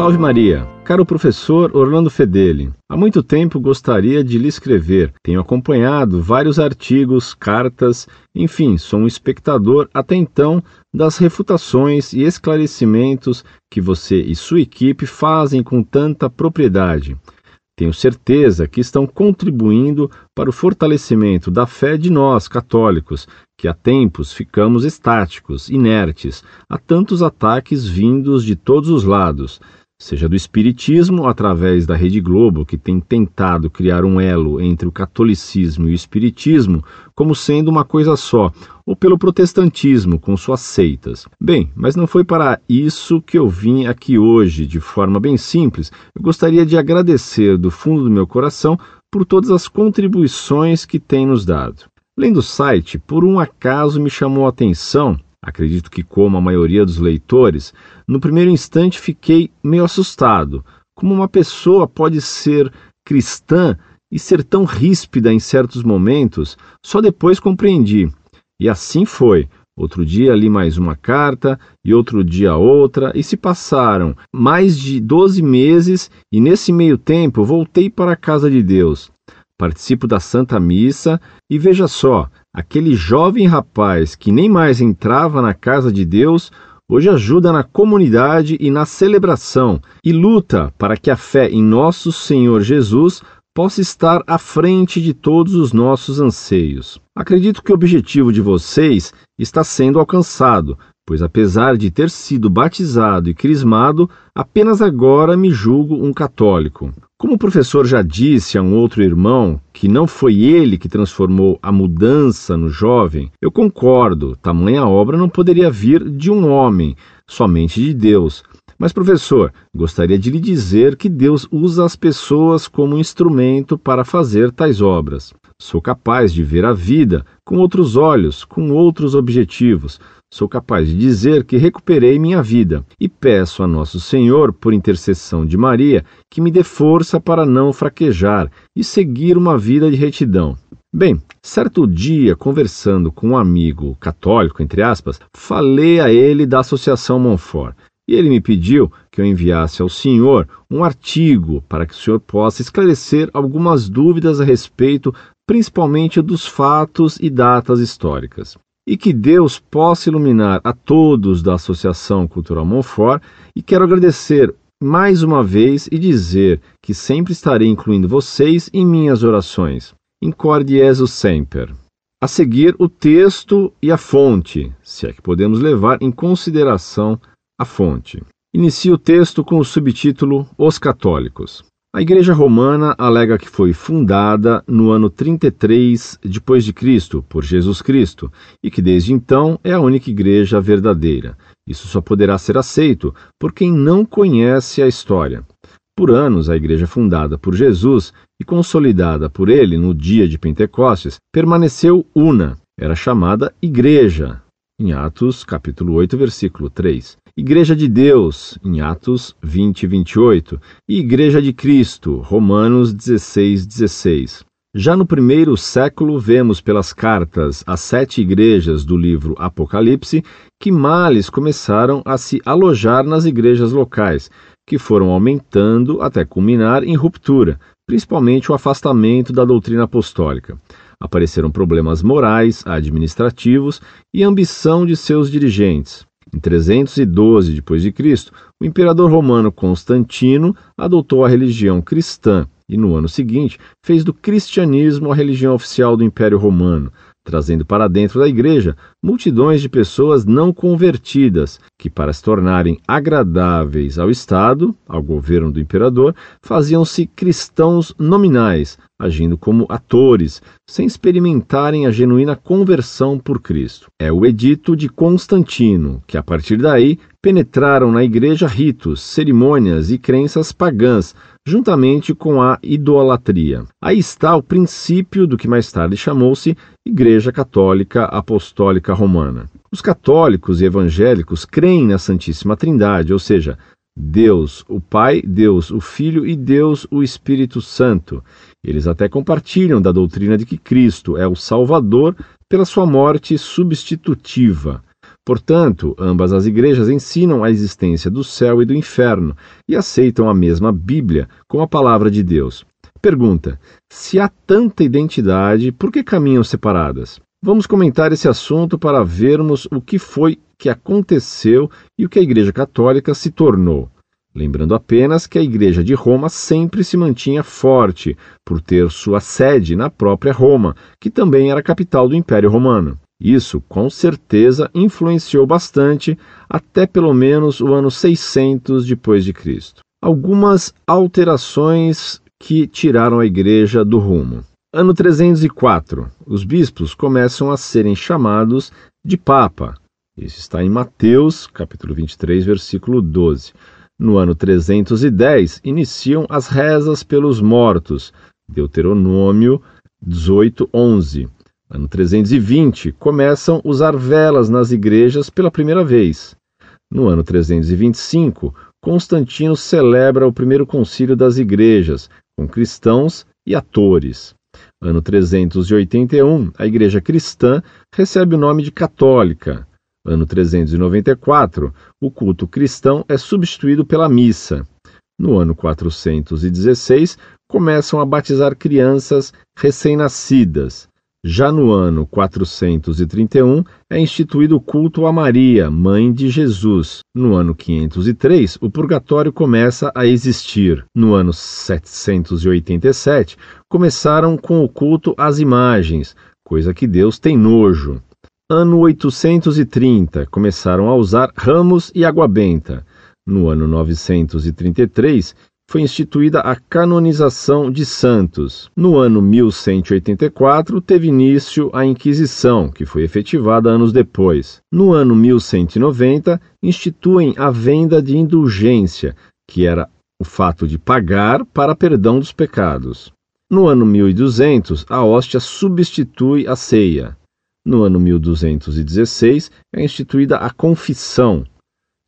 Salve Maria! Caro professor Orlando Fedeli, há muito tempo gostaria de lhe escrever. Tenho acompanhado vários artigos, cartas, enfim, sou um espectador até então das refutações e esclarecimentos que você e sua equipe fazem com tanta propriedade. Tenho certeza que estão contribuindo para o fortalecimento da fé de nós, católicos, que há tempos ficamos estáticos, inertes, a tantos ataques vindos de todos os lados, seja do Espiritismo através da Rede Globo, que tem tentado criar um elo entre o catolicismo e o Espiritismo como sendo uma coisa só, ou pelo protestantismo com suas seitas. Bem, mas não foi para isso que eu vim aqui hoje, de forma bem simples. Eu gostaria de agradecer do fundo do meu coração por todas as contribuições que tem nos dado. Lendo o site, por um acaso me chamou a atenção acredito que como a maioria dos leitores, no primeiro instante fiquei meio assustado. Como uma pessoa pode ser cristã e ser tão ríspida em certos momentos, só depois compreendi. E assim foi. Outro dia li mais uma carta e outro dia outra, e se passaram mais de 12 meses, e nesse meio tempo voltei para a casa de Deus. Participo da Santa Missa e veja só, aquele jovem rapaz que nem mais entrava na casa de Deus, hoje ajuda na comunidade e na celebração e luta para que a fé em nosso Senhor Jesus possa estar à frente de todos os nossos anseios. Acredito que o objetivo de vocês está sendo alcançado, pois apesar de ter sido batizado e crismado, apenas agora me julgo um católico. Como o professor já disse a um outro irmão que não foi ele que transformou a mudança no jovem, eu concordo, tamanha obra não poderia vir de um homem, somente de Deus. Mas, professor, gostaria de lhe dizer que Deus usa as pessoas como instrumento para fazer tais obras. Sou capaz de ver a vida com outros olhos, com outros objetivos. Sou capaz de dizer que recuperei minha vida e peço a Nosso Senhor, por intercessão de Maria, que me dê força para não fraquejar e seguir uma vida de retidão. Bem, certo dia, conversando com um amigo católico, entre aspas, falei a ele da Associação Monfort e ele me pediu que eu enviasse ao senhor um artigo para que o senhor possa esclarecer algumas dúvidas a respeito, principalmente dos fatos e datas históricas. E que Deus possa iluminar a todos da Associação Cultural Monfort e quero agradecer mais uma vez e dizer que sempre estarei incluindo vocês em minhas orações. Incorde Jesus Semper. A seguir, o texto e a fonte, se é que podemos levar em consideração a fonte. Inicia o texto com o subtítulo Os Católicos. A Igreja Romana alega que foi fundada no ano 33 depois de Cristo por Jesus Cristo e que desde então é a única igreja verdadeira. Isso só poderá ser aceito por quem não conhece a história. Por anos, a igreja fundada por Jesus e consolidada por ele no dia de Pentecostes permaneceu una. Era chamada Igreja, em Atos capítulo 8, versículo 3. Igreja de Deus, em Atos 20 e 28, e Igreja de Cristo, Romanos 16, 16. Já no primeiro século, vemos pelas cartas às sete igrejas do livro Apocalipse que males começaram a se alojar nas igrejas locais, que foram aumentando até culminar em ruptura, principalmente o afastamento da doutrina apostólica. Apareceram problemas morais, administrativos e ambição de seus dirigentes. Em 312 d.C., o imperador romano Constantino adotou a religião cristã e, no ano seguinte, fez do cristianismo a religião oficial do Império Romano, trazendo para dentro da igreja multidões de pessoas não convertidas, que, para se tornarem agradáveis ao Estado, ao governo do imperador, faziam-se cristãos nominais, agindo como atores, sem experimentarem a genuína conversão por Cristo. É o Edito de Constantino, que a partir daí penetraram na igreja ritos, cerimônias e crenças pagãs, juntamente com a idolatria. Aí está o princípio do que mais tarde chamou-se Igreja Católica Apostólica Romana. Os católicos e evangélicos creem na Santíssima Trindade, ou seja, Deus o Pai, Deus o Filho e Deus o Espírito Santo. Eles até compartilham da doutrina de que Cristo é o Salvador pela sua morte substitutiva. Portanto, ambas as igrejas ensinam a existência do céu e do inferno e aceitam a mesma Bíblia como a palavra de Deus. Pergunta: se há tanta identidade, por que caminham separadas? Vamos comentar esse assunto para vermos o que foi que aconteceu e o que a Igreja Católica se tornou. Lembrando apenas que a Igreja de Roma sempre se mantinha forte, por ter sua sede na própria Roma, que também era capital do Império Romano. Isso, com certeza, influenciou bastante até pelo menos o ano 600 depois de Cristo. Algumas alterações que tiraram a igreja do rumo. Ano 304, os bispos começam a serem chamados de papa. Isso está em Mateus, capítulo 23, versículo 12. No ano 310, iniciam as rezas pelos mortos. Deuteronômio 18, 11. Ano 320, começam usar velas nas igrejas pela primeira vez. No ano 325, Constantino celebra o primeiro concílio das igrejas, com cristãos e atores. Ano 381, a igreja cristã recebe o nome de católica. Ano 394, o culto cristão é substituído pela missa. No ano 416, começam a batizar crianças recém-nascidas. Já no ano 431 é instituído o culto a Maria, mãe de Jesus. No ano 503, o purgatório começa a existir. No ano 787, começaram com o culto às imagens, coisa que Deus tem nojo. Ano 830, começaram a usar ramos e água benta. No ano 933, foi instituída a canonização de santos. No ano 1184, teve início a Inquisição, que foi efetivada anos depois. No ano 1190, instituem a venda de indulgência, que era o fato de pagar para perdão dos pecados. No ano 1200, a hóstia substitui a ceia. No ano 1216, é instituída a confissão.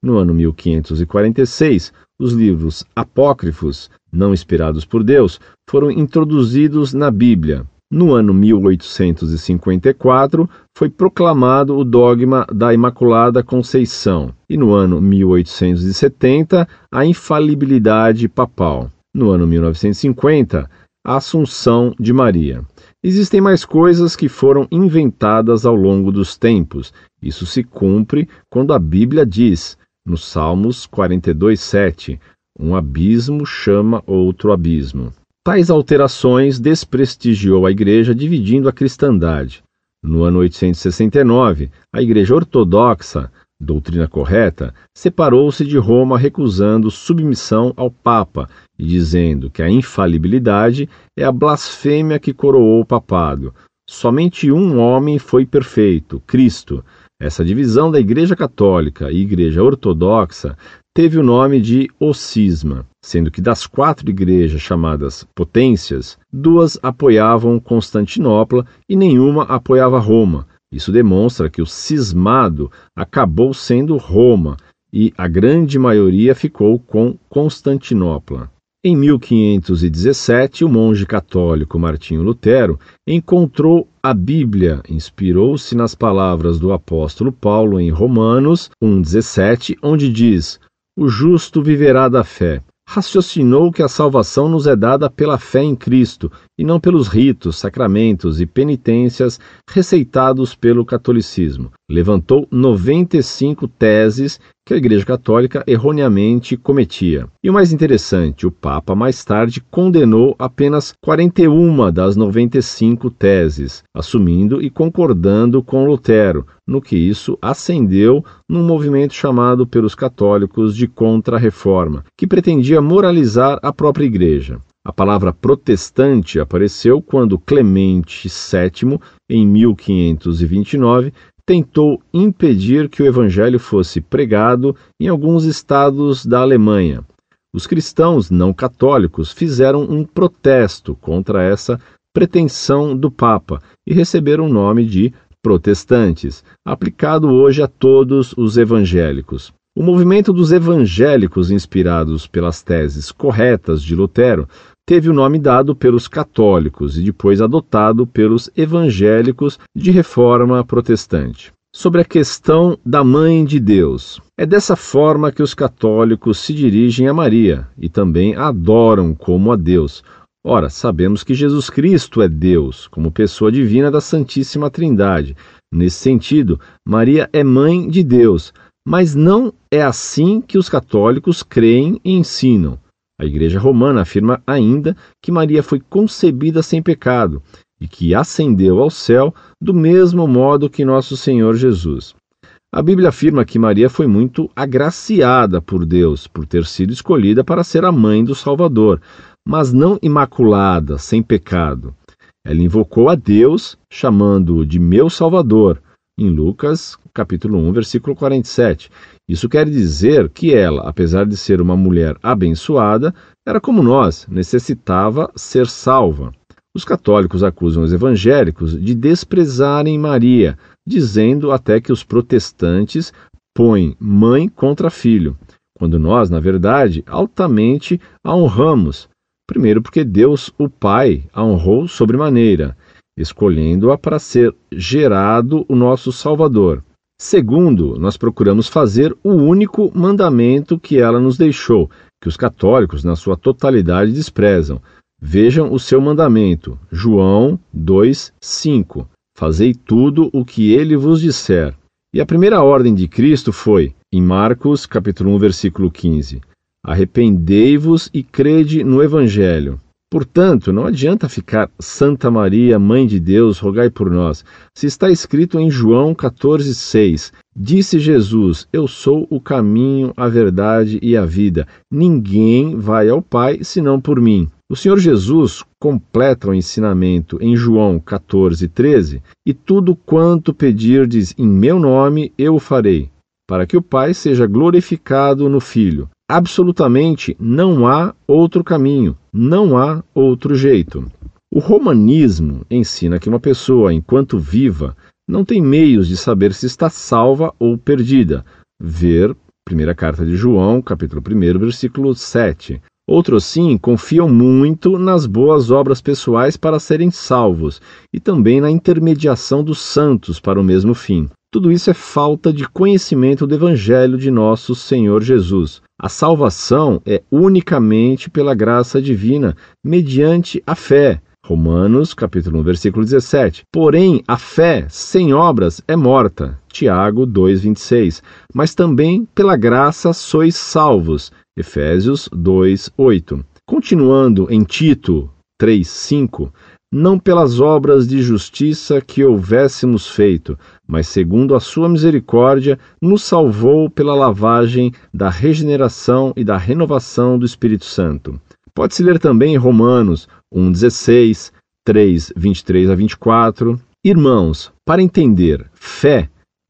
No ano 1546, os livros apócrifos, não inspirados por Deus, foram introduzidos na Bíblia. No ano 1854, foi proclamado o dogma da Imaculada Conceição, e no ano 1870, a infalibilidade papal. No ano 1950, a Assunção de Maria. Existem mais coisas que foram inventadas ao longo dos tempos. Isso se cumpre quando a Bíblia diz: no Salmos 42, 7, um abismo chama outro abismo. Tais alterações desprestigiou a Igreja, dividindo a cristandade. No ano 869, a Igreja Ortodoxa, doutrina correta, separou-se de Roma, recusando submissão ao Papa e dizendo que a infalibilidade é a blasfêmia que coroou o papado. Somente um homem foi perfeito, Cristo, essa divisão da Igreja Católica e Igreja Ortodoxa teve o nome de Ocisma, sendo que das quatro igrejas chamadas potências, duas apoiavam Constantinopla e nenhuma apoiava Roma. Isso demonstra que o cismado acabou sendo Roma e a grande maioria ficou com Constantinopla. Em 1517, o monge católico Martinho Lutero encontrou a Bíblia, inspirou-se nas palavras do apóstolo Paulo em Romanos 1,17, onde diz: O justo viverá da fé raciocinou que a salvação nos é dada pela fé em Cristo e não pelos ritos, sacramentos e penitências receitados pelo catolicismo. Levantou 95 teses que a Igreja Católica erroneamente cometia. E o mais interessante, o Papa mais tarde condenou apenas 41 das 95 teses, assumindo e concordando com Lutero, no que isso acendeu num movimento chamado pelos católicos de Contra-Reforma, que pretendia moralizar a própria Igreja. A palavra protestante apareceu quando Clemente VII, em 1529, tentou impedir que o evangelho fosse pregado em alguns estados da Alemanha. Os cristãos não católicos fizeram um protesto contra essa pretensão do Papa e receberam o nome de protestantes, aplicado hoje a todos os evangélicos. O movimento dos evangélicos, inspirados pelas teses corretas de Lutero, teve o nome dado pelos católicos e depois adotado pelos evangélicos de reforma protestante. sobre a questão da Mãe de Deus. É dessa forma que os católicos se dirigem a Maria e também a adoram como a Deus. Ora, sabemos que Jesus Cristo é Deus, como pessoa divina da Santíssima Trindade. Nesse sentido, Maria é mãe de Deus, mas não é assim que os católicos creem e ensinam. A Igreja Romana afirma ainda que Maria foi concebida sem pecado e que ascendeu ao céu do mesmo modo que nosso Senhor Jesus. A Bíblia afirma que Maria foi muito agraciada por Deus por ter sido escolhida para ser a mãe do Salvador, mas não imaculada, sem pecado. Ela invocou a Deus, chamando-o de meu Salvador, em Lucas, capítulo 1, versículo 47. Isso quer dizer que ela, apesar de ser uma mulher abençoada, era como nós, necessitava ser salva. Os católicos acusam os evangélicos de desprezarem Maria, dizendo até que os protestantes põem mãe contra filho, quando nós, na verdade, altamente a honramos. Primeiro, porque Deus, o Pai, a honrou sobremaneira, escolhendo-a para ser gerado o nosso Salvador. Segundo, nós procuramos fazer o único mandamento que ela nos deixou, que os católicos, na sua totalidade, desprezam, Vejam o seu mandamento, João 2:5. Fazei tudo o que ele vos disser. E a primeira ordem de Cristo foi, em Marcos, capítulo 1, versículo 15: Arrependei-vos e crede no evangelho. Portanto, não adianta ficar Santa Maria, Mãe de Deus, rogai por nós. Se está escrito em João 14,6, disse Jesus: Eu sou o caminho, a verdade e a vida. Ninguém vai ao Pai senão por mim. O Senhor Jesus completa o ensinamento em João 14, 13: E tudo quanto pedirdes em meu nome, eu o farei, para que o Pai seja glorificado no Filho. Absolutamente não há outro caminho, não há outro jeito. O romanismo ensina que uma pessoa, enquanto viva, não tem meios de saber se está salva ou perdida. Ver primeira carta de João, capítulo 1, versículo 7. Outros, sim, confiam muito nas boas obras pessoais para serem salvos e também na intermediação dos santos para o mesmo fim. Tudo isso é falta de conhecimento do Evangelho de nosso Senhor Jesus. A salvação é unicamente pela graça divina, mediante a fé. Romanos, capítulo 1, versículo 17. Porém, a fé sem obras é morta. Tiago 2:26. Mas também pela graça sois salvos. Efésios 2:8. Continuando em Tito 3:5, não pelas obras de justiça que houvéssemos feito, mas segundo a sua misericórdia, nos salvou pela lavagem da regeneração e da renovação do Espírito Santo. Pode-se ler também em Romanos 1,16, 3, 23 a 24. Irmãos, para entender, fé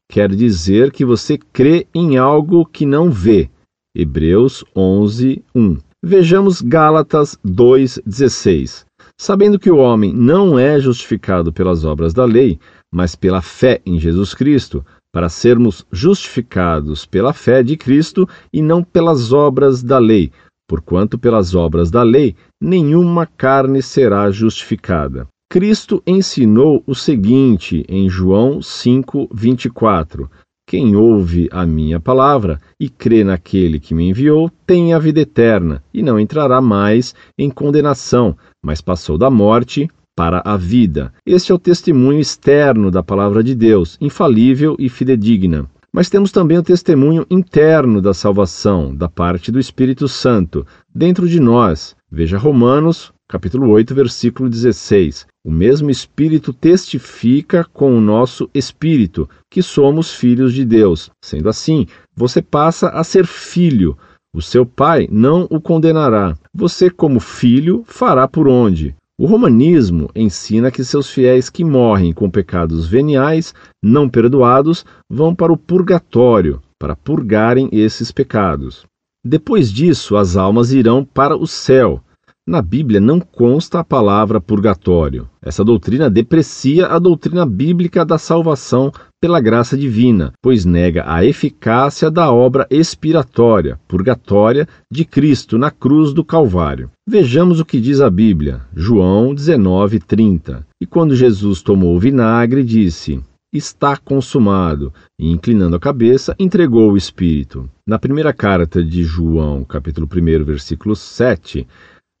quer dizer que você crê em algo que não vê. Hebreus 11, 1. Vejamos Gálatas 2,16 sabendo que o homem não é justificado pelas obras da lei, mas pela fé em Jesus Cristo, para sermos justificados pela fé de Cristo e não pelas obras da lei, porquanto pelas obras da lei nenhuma carne será justificada. Cristo ensinou o seguinte em João 5:24: Quem ouve a minha palavra e crê naquele que me enviou, tem a vida eterna e não entrará mais em condenação, mas passou da morte para a vida. Este é o testemunho externo da palavra de Deus, infalível e fidedigna. Mas temos também o testemunho interno da salvação, da parte do Espírito Santo, dentro de nós. Veja Romanos, capítulo 8, versículo 16. O mesmo Espírito testifica com o nosso espírito que somos filhos de Deus. Sendo assim, você passa a ser filho, o seu pai não o condenará. Você, como filho, fará por onde? O romanismo ensina que seus fiéis que morrem com pecados veniais, não perdoados, vão para o purgatório para purgarem esses pecados. Depois disso, as almas irão para o céu, na Bíblia não consta a palavra purgatório. Essa doutrina deprecia a doutrina bíblica da salvação pela graça divina, pois nega a eficácia da obra expiratória, purgatória, de Cristo na cruz do Calvário. Vejamos o que diz a Bíblia, João 19:30. E quando Jesus tomou o vinagre, disse: está consumado, e inclinando a cabeça, entregou o espírito. Na primeira carta de João, capítulo 1, versículo 7,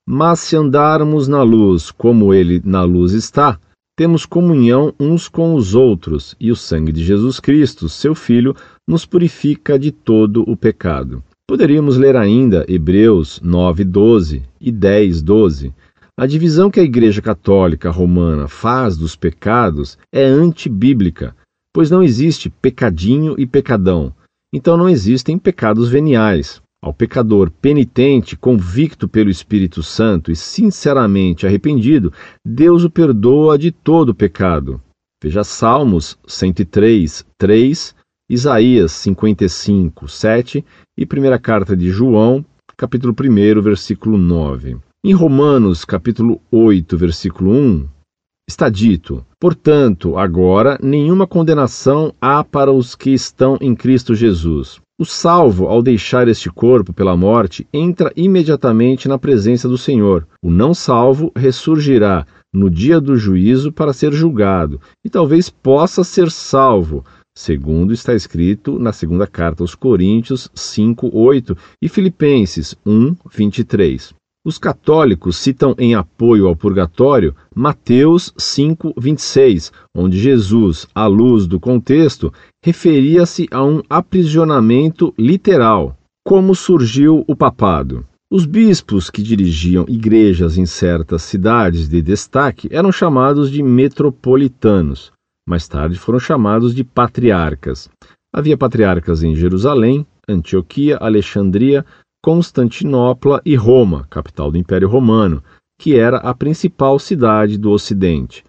mas se andarmos na luz, como ele na luz está, temos comunhão uns com os outros, e o sangue de Jesus Cristo, seu Filho, nos purifica de todo o pecado. Poderíamos ler ainda Hebreus 9, 12 e 10, 12 a divisão que a Igreja Católica Romana faz dos pecados é antibíblica, pois não existe pecadinho e pecadão. Então não existem pecados veniais. Ao pecador penitente, convicto pelo Espírito Santo e sinceramente arrependido, Deus o perdoa de todo o pecado. Veja Salmos 103, 3, Isaías 55, 7 e primeira carta de João, capítulo 1, versículo 9. Em Romanos, capítulo 8, versículo 1, está dito: Portanto, agora nenhuma condenação há para os que estão em Cristo Jesus. O salvo, ao deixar este corpo pela morte, entra imediatamente na presença do Senhor. O não salvo ressurgirá no dia do juízo para ser julgado, e talvez possa ser salvo, segundo está escrito na segunda carta aos Coríntios 5, 8 e Filipenses 1, 23. Os católicos citam em apoio ao purgatório Mateus 5:26, onde Jesus, à luz do contexto, referia-se a um aprisionamento literal. Como surgiu o papado? Os bispos que dirigiam igrejas em certas cidades de destaque eram chamados de metropolitanos. Mais tarde foram chamados de patriarcas. Havia patriarcas em Jerusalém, Antioquia, Alexandria, Constantinopla e Roma, capital do Império Romano, que era a principal cidade do Ocidente.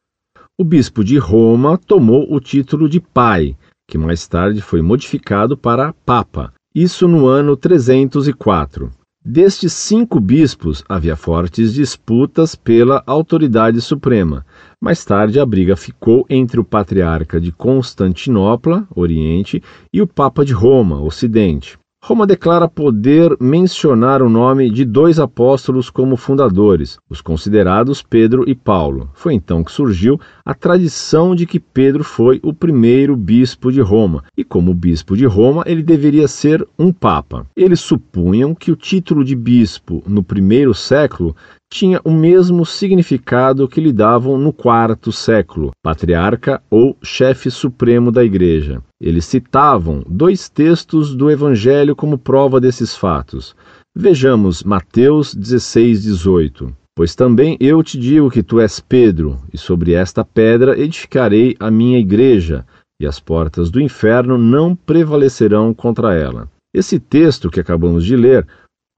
O bispo de Roma tomou o título de pai, que mais tarde foi modificado para papa, isso no ano 304. Destes cinco bispos havia fortes disputas pela autoridade suprema. Mais tarde, a briga ficou entre o patriarca de Constantinopla, Oriente, e o Papa de Roma, Ocidente. Roma declara poder mencionar o nome de dois apóstolos como fundadores, os considerados Pedro e Paulo. Foi então que surgiu a tradição de que Pedro foi o primeiro bispo de Roma, e como bispo de Roma, ele deveria ser um papa. Eles supunham que o título de bispo no primeiro século tinha o mesmo significado que lhe davam no quarto século, patriarca ou chefe supremo da igreja. Eles citavam dois textos do Evangelho como prova desses fatos. Vejamos Mateus 16, 18. Pois também eu te digo que tu és Pedro, e sobre esta pedra edificarei a minha igreja, e as portas do inferno não prevalecerão contra ela. Esse texto que acabamos de ler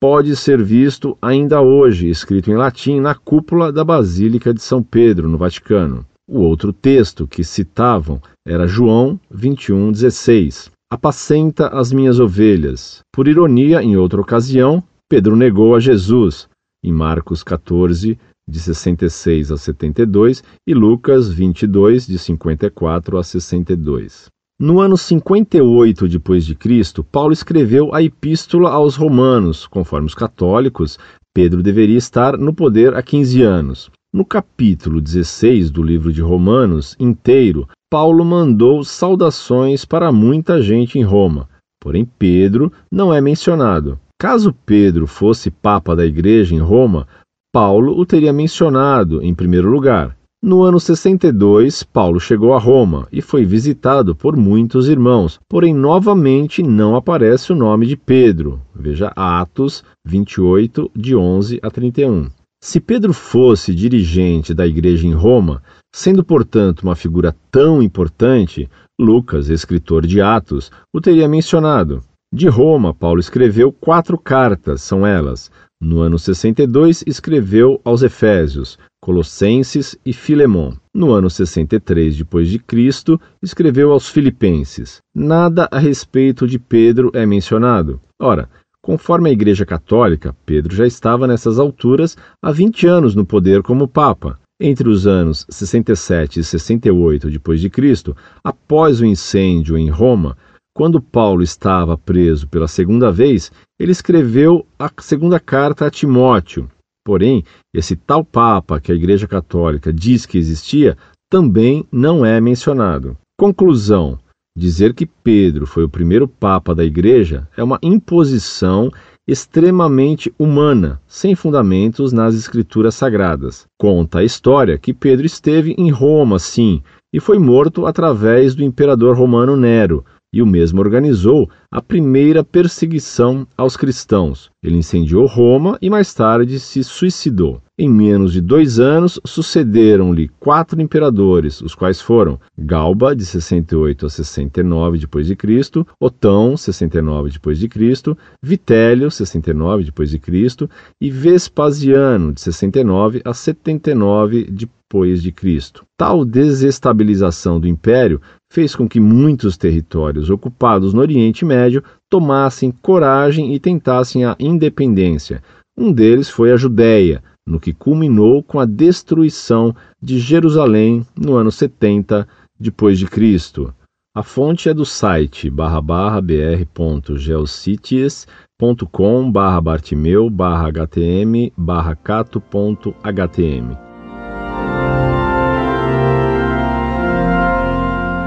pode ser visto ainda hoje, escrito em latim, na cúpula da Basílica de São Pedro, no Vaticano. O outro texto que citavam era João 21:16. Apacenta as minhas ovelhas. Por ironia, em outra ocasião, Pedro negou a Jesus, em Marcos 14, de 66 a 72, e Lucas 22, de 54 a 62. No ano 58 depois de Cristo, Paulo escreveu a Epístola aos Romanos. Conforme os católicos, Pedro deveria estar no poder há 15 anos. No capítulo 16 do livro de Romanos inteiro, Paulo mandou saudações para muita gente em Roma. Porém, Pedro não é mencionado. Caso Pedro fosse papa da igreja em Roma, Paulo o teria mencionado em primeiro lugar. No ano 62, Paulo chegou a Roma e foi visitado por muitos irmãos, porém novamente não aparece o nome de Pedro. Veja Atos 28, de 11 a 31. Se Pedro fosse dirigente da igreja em Roma, sendo portanto uma figura tão importante, Lucas, escritor de Atos, o teria mencionado. De Roma, Paulo escreveu quatro cartas, são elas. No ano 62, escreveu aos Efésios, Colossenses e Filemon. No ano 63 depois de Cristo, escreveu aos Filipenses. Nada a respeito de Pedro é mencionado. Ora, conforme a Igreja Católica, Pedro já estava nessas alturas há 20 anos no poder como papa. Entre os anos 67 e 68 depois de Cristo, após o incêndio em Roma, quando Paulo estava preso pela segunda vez, ele escreveu a segunda carta a Timóteo, Porém, esse tal Papa que a Igreja Católica diz que existia também não é mencionado. Conclusão: dizer que Pedro foi o primeiro papa da Igreja é uma imposição extremamente humana, sem fundamentos nas escrituras sagradas. Conta a história que Pedro esteve em Roma, sim, e foi morto através do imperador romano Nero, e o mesmo organizou a primeira perseguição aos cristãos. Ele incendiou Roma e mais tarde se suicidou. Em menos de dois anos, sucederam-lhe quatro imperadores, os quais foram Galba, de 68 a 69 d.C., Otão, 69 d.C., Vitélio, 69 d.C., e Vespasiano, de 69 a 79 d.C. Tal desestabilização do império fez com que muitos territórios ocupados no Oriente Médio tomassem coragem e tentassem a independência. Um deles foi a Judéia, no que culminou com a destruição de Jerusalém no ano 70 depois de Cristo. A fonte é do site barra barra br.geocities.com barra bartimeu barra htm barra cato.htm.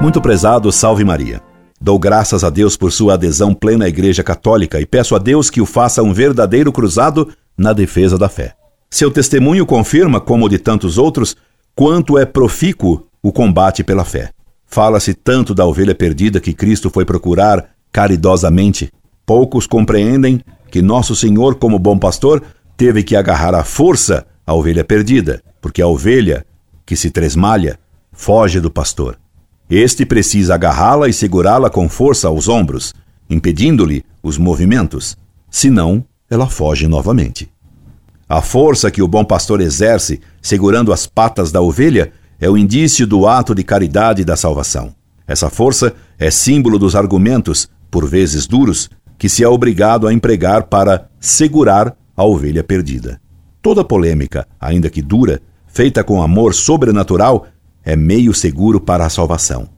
Muito prezado, salve Maria. Dou graças a Deus por sua adesão plena à Igreja Católica e peço a Deus que o faça um verdadeiro cruzado na defesa da fé. Seu testemunho confirma, como o de tantos outros, quanto é profícuo o combate pela fé. Fala-se tanto da ovelha perdida que Cristo foi procurar caridosamente. Poucos compreendem que Nosso Senhor, como bom pastor, teve que agarrar à força a ovelha perdida, porque a ovelha que se tresmalha foge do pastor. Este precisa agarrá-la e segurá-la com força aos ombros, impedindo-lhe os movimentos, senão ela foge novamente. A força que o bom pastor exerce, segurando as patas da ovelha, é o indício do ato de caridade da salvação. Essa força é símbolo dos argumentos, por vezes duros, que se é obrigado a empregar para segurar a ovelha perdida. Toda polêmica, ainda que dura, feita com amor sobrenatural, é meio seguro para a salvação.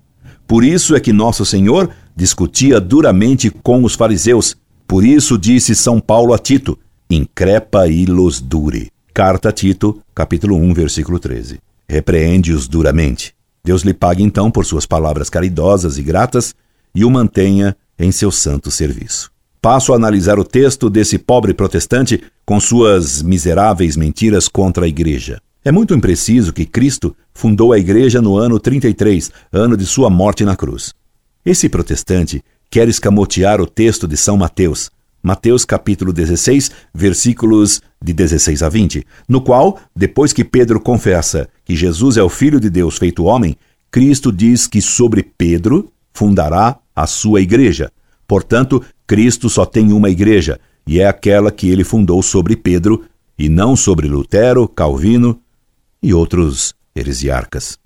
Por isso é que nosso Senhor discutia duramente com os fariseus. Por isso disse São Paulo a Tito: increpa e los dure. Carta a Tito, capítulo 1, versículo 13. Repreende-os duramente. Deus lhe pague então por suas palavras caridosas e gratas e o mantenha em seu santo serviço. Passo a analisar o texto desse pobre protestante com suas miseráveis mentiras contra a igreja. É muito impreciso que Cristo fundou a igreja no ano 33, ano de sua morte na cruz. Esse protestante quer escamotear o texto de São Mateus, Mateus capítulo 16, versículos de 16 a 20, no qual, depois que Pedro confessa que Jesus é o Filho de Deus feito homem, Cristo diz que sobre Pedro fundará a sua igreja. Portanto, Cristo só tem uma igreja, e é aquela que ele fundou sobre Pedro, e não sobre Lutero, Calvino, e outros heresiarcas.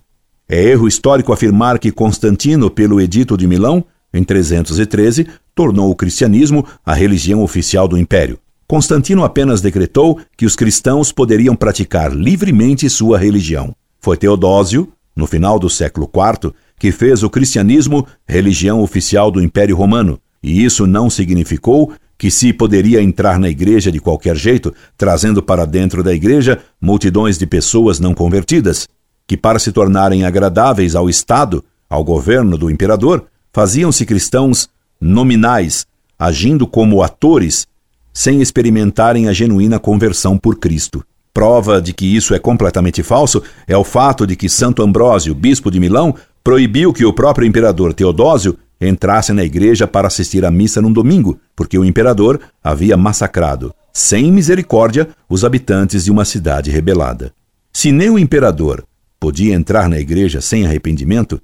É erro histórico afirmar que Constantino, pelo Edito de Milão, em 313, tornou o cristianismo a religião oficial do império. Constantino apenas decretou que os cristãos poderiam praticar livremente sua religião. Foi Teodósio, no final do século IV, que fez o cristianismo religião oficial do Império Romano, e isso não significou que se poderia entrar na igreja de qualquer jeito, trazendo para dentro da igreja multidões de pessoas não convertidas, que para se tornarem agradáveis ao Estado, ao governo do imperador, faziam-se cristãos nominais, agindo como atores, sem experimentarem a genuína conversão por Cristo. Prova de que isso é completamente falso é o fato de que Santo Ambrósio, bispo de Milão, proibiu que o próprio imperador Teodósio entrasse na igreja para assistir à missa num domingo, porque o imperador havia massacrado, sem misericórdia, os habitantes de uma cidade rebelada. Se nem o imperador podia entrar na igreja sem arrependimento,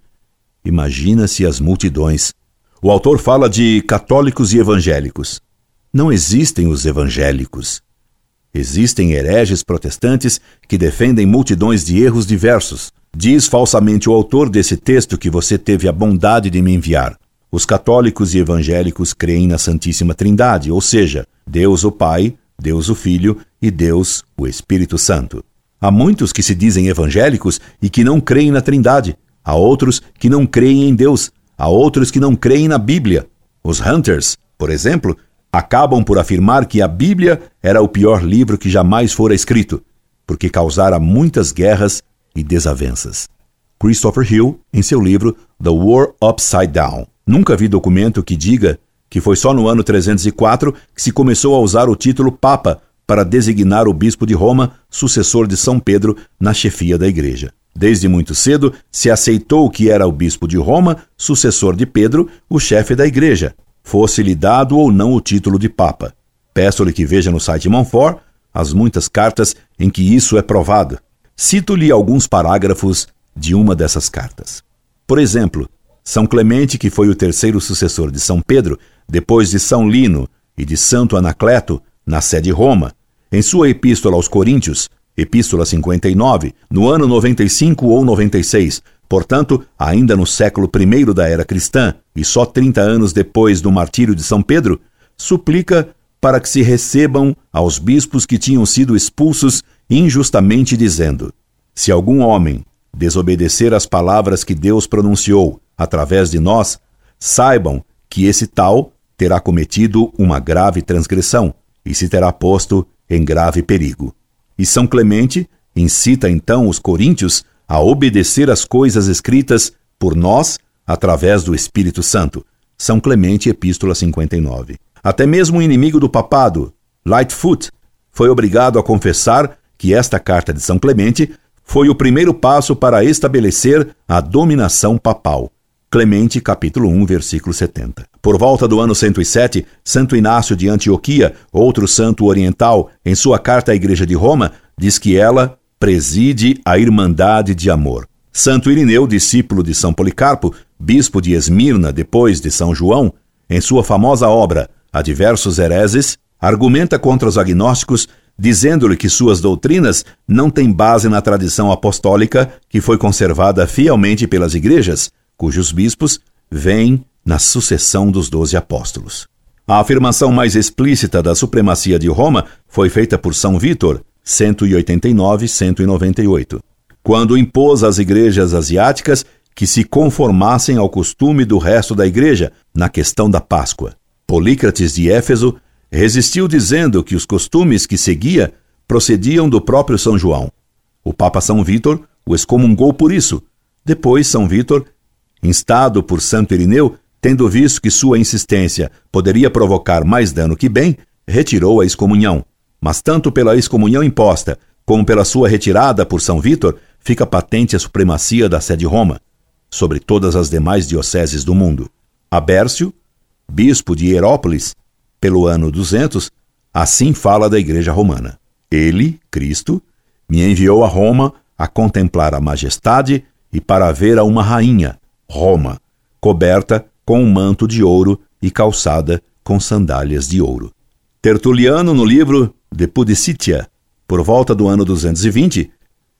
imagina-se as multidões. O autor fala de católicos e evangélicos. Não existem os evangélicos. Existem hereges protestantes que defendem multidões de erros diversos. Diz falsamente o autor desse texto que você teve a bondade de me enviar. Os católicos e evangélicos creem na Santíssima Trindade, ou seja, Deus o Pai, Deus o Filho e Deus o Espírito Santo. Há muitos que se dizem evangélicos e que não creem na Trindade. Há outros que não creem em Deus. Há outros que não creem na Bíblia. Os Hunters, por exemplo, acabam por afirmar que a Bíblia era o pior livro que jamais fora escrito, porque causara muitas guerras e desavenças. Christopher Hill em seu livro The War Upside Down. Nunca vi documento que diga que foi só no ano 304 que se começou a usar o título Papa para designar o bispo de Roma, sucessor de São Pedro, na chefia da igreja. Desde muito cedo se aceitou que era o bispo de Roma, sucessor de Pedro, o chefe da igreja, fosse-lhe dado ou não o título de Papa. Peço-lhe que veja no site Monfort as muitas cartas em que isso é provado. Cito-lhe alguns parágrafos de uma dessas cartas. Por exemplo, São Clemente, que foi o terceiro sucessor de São Pedro, depois de São Lino e de Santo Anacleto, na sede Roma, em sua epístola aos Coríntios, Epístola 59, no ano 95 ou 96, portanto, ainda no século I da era cristã e só 30 anos depois do martírio de São Pedro, suplica para que se recebam aos bispos que tinham sido expulsos injustamente, dizendo: Se algum homem desobedecer às palavras que Deus pronunciou através de nós, saibam que esse tal terá cometido uma grave transgressão e se terá posto em grave perigo. E São Clemente incita então os coríntios a obedecer às coisas escritas por nós através do Espírito Santo. São Clemente, Epístola 59. Até mesmo o inimigo do papado, Lightfoot, foi obrigado a confessar que esta carta de São Clemente foi o primeiro passo para estabelecer a dominação papal. Clemente, capítulo 1, versículo 70. Por volta do ano 107, Santo Inácio de Antioquia, outro santo oriental, em sua carta à Igreja de Roma, diz que ela preside a irmandade de amor. Santo Irineu, discípulo de São Policarpo, bispo de Esmirna depois de São João, em sua famosa obra A Diversos Hereses, argumenta contra os agnósticos, dizendo-lhe que suas doutrinas não têm base na tradição apostólica que foi conservada fielmente pelas igrejas, cujos bispos vêm na sucessão dos doze apóstolos. A afirmação mais explícita da supremacia de Roma foi feita por São Vítor, 189-198, quando impôs às igrejas asiáticas que se conformassem ao costume do resto da igreja na questão da Páscoa. Polícrates de Éfeso resistiu dizendo que os costumes que seguia procediam do próprio São João. O Papa São Vítor o excomungou por isso. Depois, São Vítor Instado por Santo Irineu, tendo visto que sua insistência poderia provocar mais dano que bem, retirou a excomunhão. Mas tanto pela excomunhão imposta, como pela sua retirada por São Vítor, fica patente a supremacia da sede Roma sobre todas as demais dioceses do mundo. Abércio, bispo de Hierópolis, pelo ano 200, assim fala da Igreja Romana. Ele, Cristo, me enviou a Roma a contemplar a majestade e para ver a uma rainha, Roma, coberta com um manto de ouro e calçada com sandálias de ouro. Tertuliano, no livro De Pudicitia, por volta do ano 220,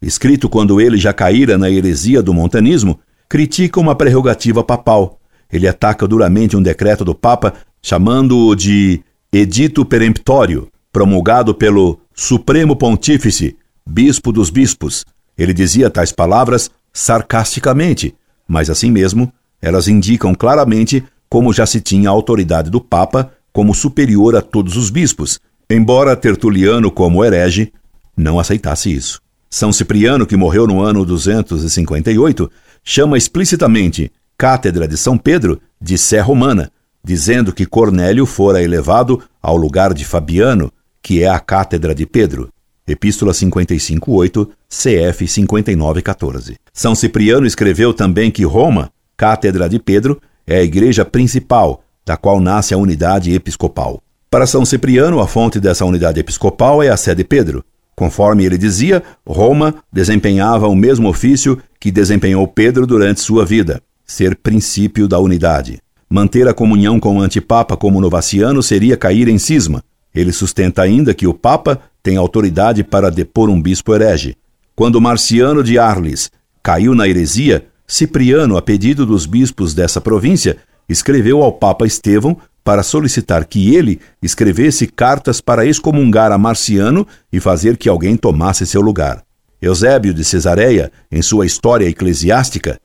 escrito quando ele já caíra na heresia do montanismo, critica uma prerrogativa papal. Ele ataca duramente um decreto do Papa, chamando-o de Edito Peremptório, promulgado pelo Supremo Pontífice, Bispo dos Bispos. Ele dizia tais palavras sarcasticamente, mas assim mesmo, elas indicam claramente como já se tinha a autoridade do Papa como superior a todos os bispos, embora Tertuliano, como herege, não aceitasse isso. São Cipriano, que morreu no ano 258, chama explicitamente Cátedra de São Pedro de Sé Romana, dizendo que Cornélio fora elevado ao lugar de Fabiano, que é a Cátedra de Pedro. Epístola 55:8, CF 59:14. São Cipriano escreveu também que Roma, cátedra de Pedro, é a igreja principal, da qual nasce a unidade episcopal. Para São Cipriano, a fonte dessa unidade episcopal é a sede Pedro. Conforme ele dizia, Roma desempenhava o mesmo ofício que desempenhou Pedro durante sua vida, ser princípio da unidade. Manter a comunhão com o antipapa como novaciano seria cair em cisma. Ele sustenta ainda que o papa tem autoridade para depor um bispo herege. Quando Marciano de Arles caiu na heresia, Cipriano, a pedido dos bispos dessa província, escreveu ao Papa Estevão para solicitar que ele escrevesse cartas para excomungar a Marciano e fazer que alguém tomasse seu lugar. Eusébio de Cesareia, em sua História Eclesiástica,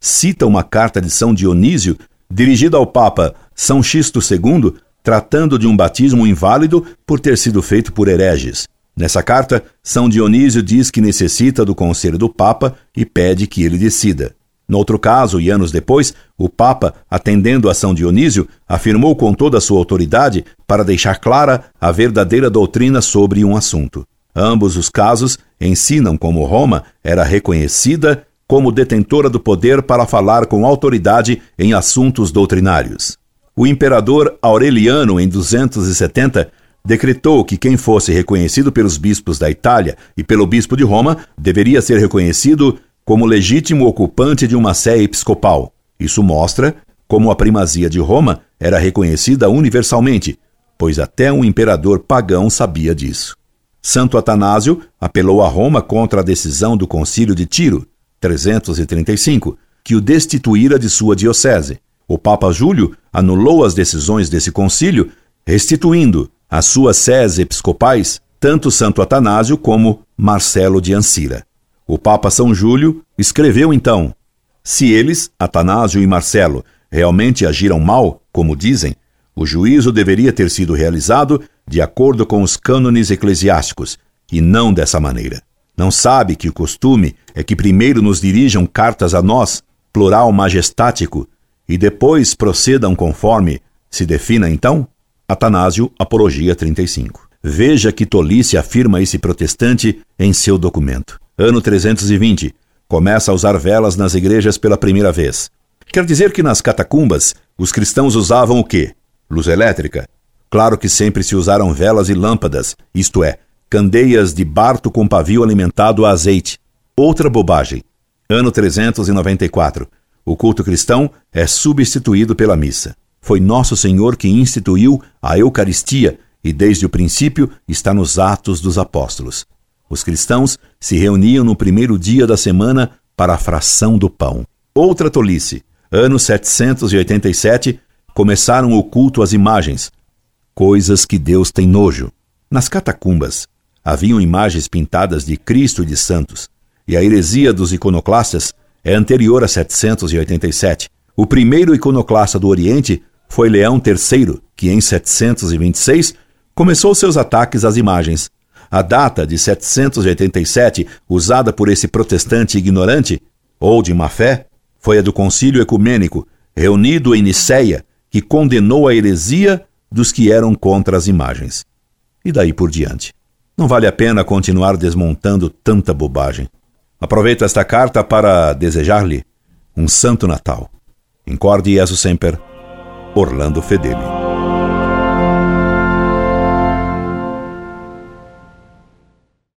cita uma carta de São Dionísio dirigida ao Papa São Xisto II, tratando de um batismo inválido por ter sido feito por hereges. Nessa carta, São Dionísio diz que necessita do conselho do Papa e pede que ele decida. No outro caso, e anos depois, o Papa, atendendo a São Dionísio, afirmou com toda a sua autoridade para deixar clara a verdadeira doutrina sobre um assunto. Ambos os casos ensinam como Roma era reconhecida como detentora do poder para falar com autoridade em assuntos doutrinários. O imperador Aureliano, em 270, decretou que quem fosse reconhecido pelos bispos da Itália e pelo bispo de Roma deveria ser reconhecido como legítimo ocupante de uma sé episcopal. Isso mostra como a primazia de Roma era reconhecida universalmente, pois até um imperador pagão sabia disso. Santo Atanásio apelou a Roma contra a decisão do Concílio de Tiro, 335, que o destituíra de sua diocese. O Papa Júlio anulou as decisões desse concílio, restituindo às suas sés episcopais tanto Santo Atanásio como Marcelo de Ancira. O Papa São Júlio escreveu então: Se eles, Atanásio e Marcelo, realmente agiram mal, como dizem, o juízo deveria ter sido realizado de acordo com os cânones eclesiásticos, e não dessa maneira. Não sabe que o costume é que primeiro nos dirijam cartas a nós, plural majestático, e depois procedam conforme se defina então? Atanásio, Apologia 35. Veja que tolice afirma esse protestante em seu documento. Ano 320. Começa a usar velas nas igrejas pela primeira vez. Quer dizer que nas catacumbas os cristãos usavam o quê? Luz elétrica? Claro que sempre se usaram velas e lâmpadas, isto é, candeias de barto com pavio alimentado a azeite. Outra bobagem. Ano 394. O culto cristão é substituído pela missa. Foi Nosso Senhor que instituiu a Eucaristia e desde o princípio está nos Atos dos Apóstolos. Os cristãos se reuniam no primeiro dia da semana para a fração do pão. Outra tolice. Ano 787, começaram o culto às imagens, coisas que Deus tem nojo. Nas catacumbas haviam imagens pintadas de Cristo e de santos, e a heresia dos iconoclastas é anterior a 787. O primeiro iconoclasta do Oriente foi Leão III, que em 726 começou seus ataques às imagens. A data de 787, usada por esse protestante ignorante, ou de má fé, foi a do concílio ecumênico, reunido em Nicéia, que condenou a heresia dos que eram contra as imagens. E daí por diante. Não vale a pena continuar desmontando tanta bobagem. Aproveito esta carta para desejar-lhe um Santo Natal. Incorde Jesus Semper. Orlando Fedeli.